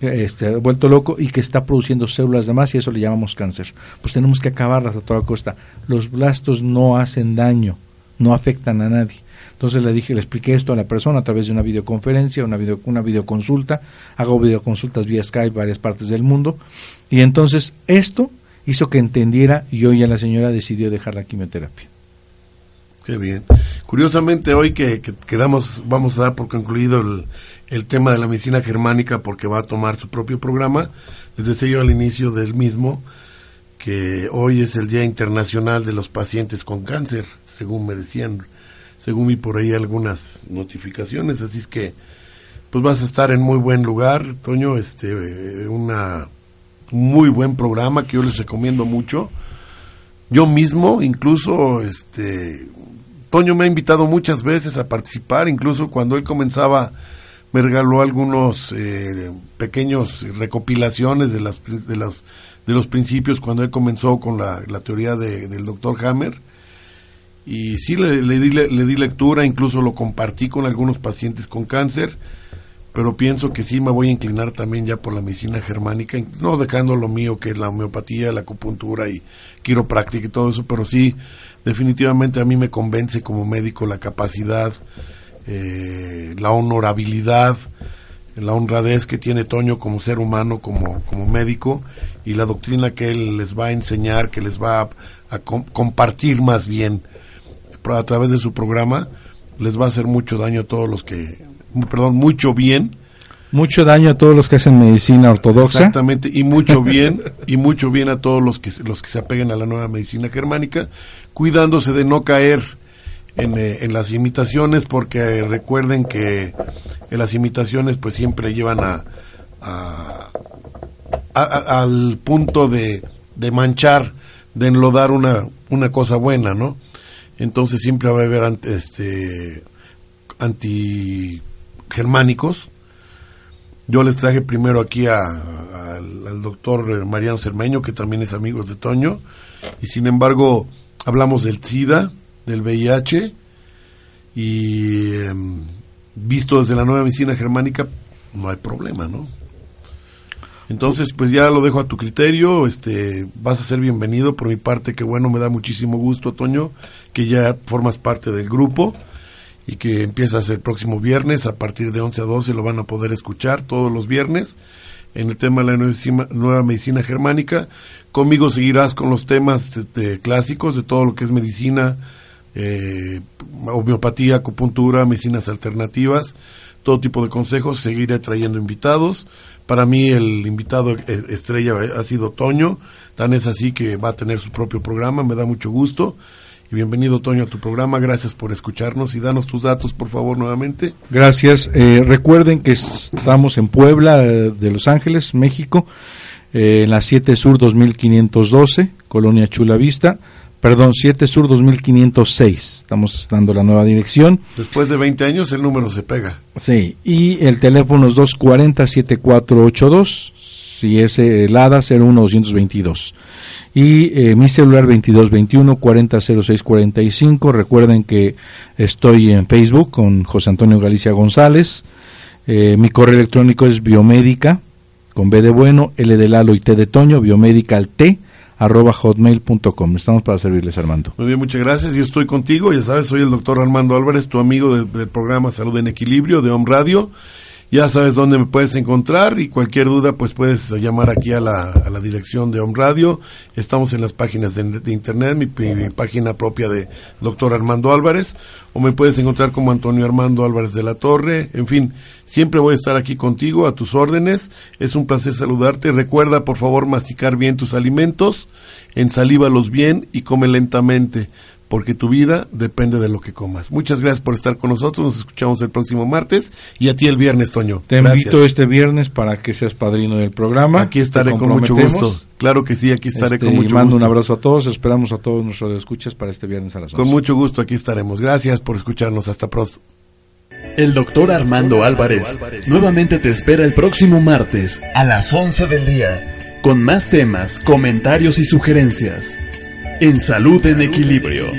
Speaker 2: este, vuelto loco y que está produciendo células de más y eso le llamamos cáncer. Pues tenemos que acabarlas a toda costa. Los blastos no hacen daño, no afectan a nadie. Entonces le dije, le expliqué esto a la persona a través de una videoconferencia, una video, una videoconsulta, hago videoconsultas vía Skype varias partes del mundo, y entonces esto hizo que entendiera y hoy ya la señora decidió dejar la quimioterapia.
Speaker 1: Qué bien. Curiosamente hoy que, quedamos, vamos a dar por concluido el, el, tema de la medicina germánica porque va a tomar su propio programa. Les decía yo al inicio del mismo que hoy es el Día Internacional de los Pacientes con Cáncer, según me decían, según vi por ahí algunas notificaciones, así es que pues vas a estar en muy buen lugar, Toño, este, una muy buen programa que yo les recomiendo mucho. Yo mismo, incluso, este, Toño me ha invitado muchas veces a participar, incluso cuando él comenzaba, me regaló algunos eh, pequeños recopilaciones de, las, de, las, de los principios cuando él comenzó con la, teoría del doctor Hammer. Y sí le, le, di, le, di lectura, incluso lo compartí con algunos pacientes con cáncer, pero pienso que sí me voy a inclinar también ya por la medicina germánica, no dejando lo mío que es la homeopatía, la acupuntura y quiropráctica y todo eso, pero sí definitivamente a mí me convence como médico la capacidad, eh, la honorabilidad, la honradez que tiene Toño como ser humano, como, como médico, y la doctrina que él les va a enseñar, que les va a, compartir más bien a través de su programa, les va a hacer mucho daño a todos los que, perdón, mucho bien.
Speaker 2: Mucho daño a todos los que hacen medicina ortodoxa.
Speaker 1: Exactamente, y mucho bien, y mucho bien a todos los que, los que se apeguen a la nueva medicina germánica, cuidándose de no caer en, eh, en las imitaciones, porque recuerden que las imitaciones pues siempre llevan a, al punto de, de, manchar, de enlodar una, una cosa buena, ¿no? Entonces siempre va a haber este, antigermánicos. Yo les traje primero aquí al doctor Mariano Cermeño, que también es amigo de Toño, y sin embargo hablamos del SIDA, del VIH, y em, visto desde la nueva medicina germánica, no hay problema, ¿no? Entonces, pues ya lo dejo a tu criterio, este, vas a ser bienvenido por mi parte, que bueno, me da muchísimo gusto, Toño, que ya formas parte del grupo y que empiezas el próximo viernes a partir de 11 a 12 lo van a poder escuchar todos los viernes en el tema de la nueva medicina germánica. Conmigo seguirás con los temas clásicos de todo lo que es medicina, eh, homeopatía, acupuntura, medicinas alternativas, todo tipo de consejos. Seguiré trayendo invitados. Para mí el invitado e-, estrella ha sido Toño, tan es así que va a tener su propio programa, me da mucho gusto. Y bienvenido Toño a tu programa, gracias por escucharnos y danos tus datos por favor nuevamente.
Speaker 2: Gracias, eh, recuerden que estamos en Puebla eh, de Los Ángeles, México, eh, en la 7 Sur 2512, Colonia Chula Vista, perdón, 7 Sur 2506, estamos dando la nueva dirección.
Speaker 1: Después de 20 años el número se pega.
Speaker 2: Sí, y el teléfono es 240-7482, si es el ADA 01222 y eh, mi celular 2221 400645. Recuerden que estoy en Facebook con José Antonio Galicia González. Eh, mi correo electrónico es biomédica con B de bueno, L de Lalo y T de Toño, biomedical T arroba hotmail.com. Estamos para servirles, Armando.
Speaker 1: Muy bien, muchas gracias. Yo estoy contigo, ya sabes, soy el doctor Armando Álvarez, tu amigo del programa Salud en Equilibrio de Home Radio. Ya sabes dónde me puedes encontrar y cualquier duda pues puedes llamar aquí a la, a la dirección de Home Radio. Estamos en las páginas de, internet, mi, página propia de doctor Armando Álvarez o me puedes encontrar como Antonio Armando Álvarez de la Torre. En fin, siempre voy a estar aquí contigo a tus órdenes. Es un placer saludarte. Recuerda por favor masticar bien tus alimentos, ensalívalos bien y come lentamente porque tu vida depende de lo que comas. Muchas gracias por estar con nosotros, nos escuchamos el próximo martes y a ti el viernes, Toño.
Speaker 2: Te invito este viernes para que seas padrino del programa.
Speaker 1: Aquí estaré con mucho gusto. Claro que sí, aquí estaré
Speaker 2: este,
Speaker 1: con mucho
Speaker 2: mando
Speaker 1: gusto.
Speaker 2: un abrazo a todos, esperamos a todos nuestros escuchas para este viernes a las 11.
Speaker 1: Con mucho gusto aquí estaremos. Gracias por escucharnos, hasta pronto.
Speaker 4: El doctor Armando Álvarez nuevamente te espera el próximo martes a las 11 del día con más temas, comentarios y sugerencias en Salud en Equilibrio.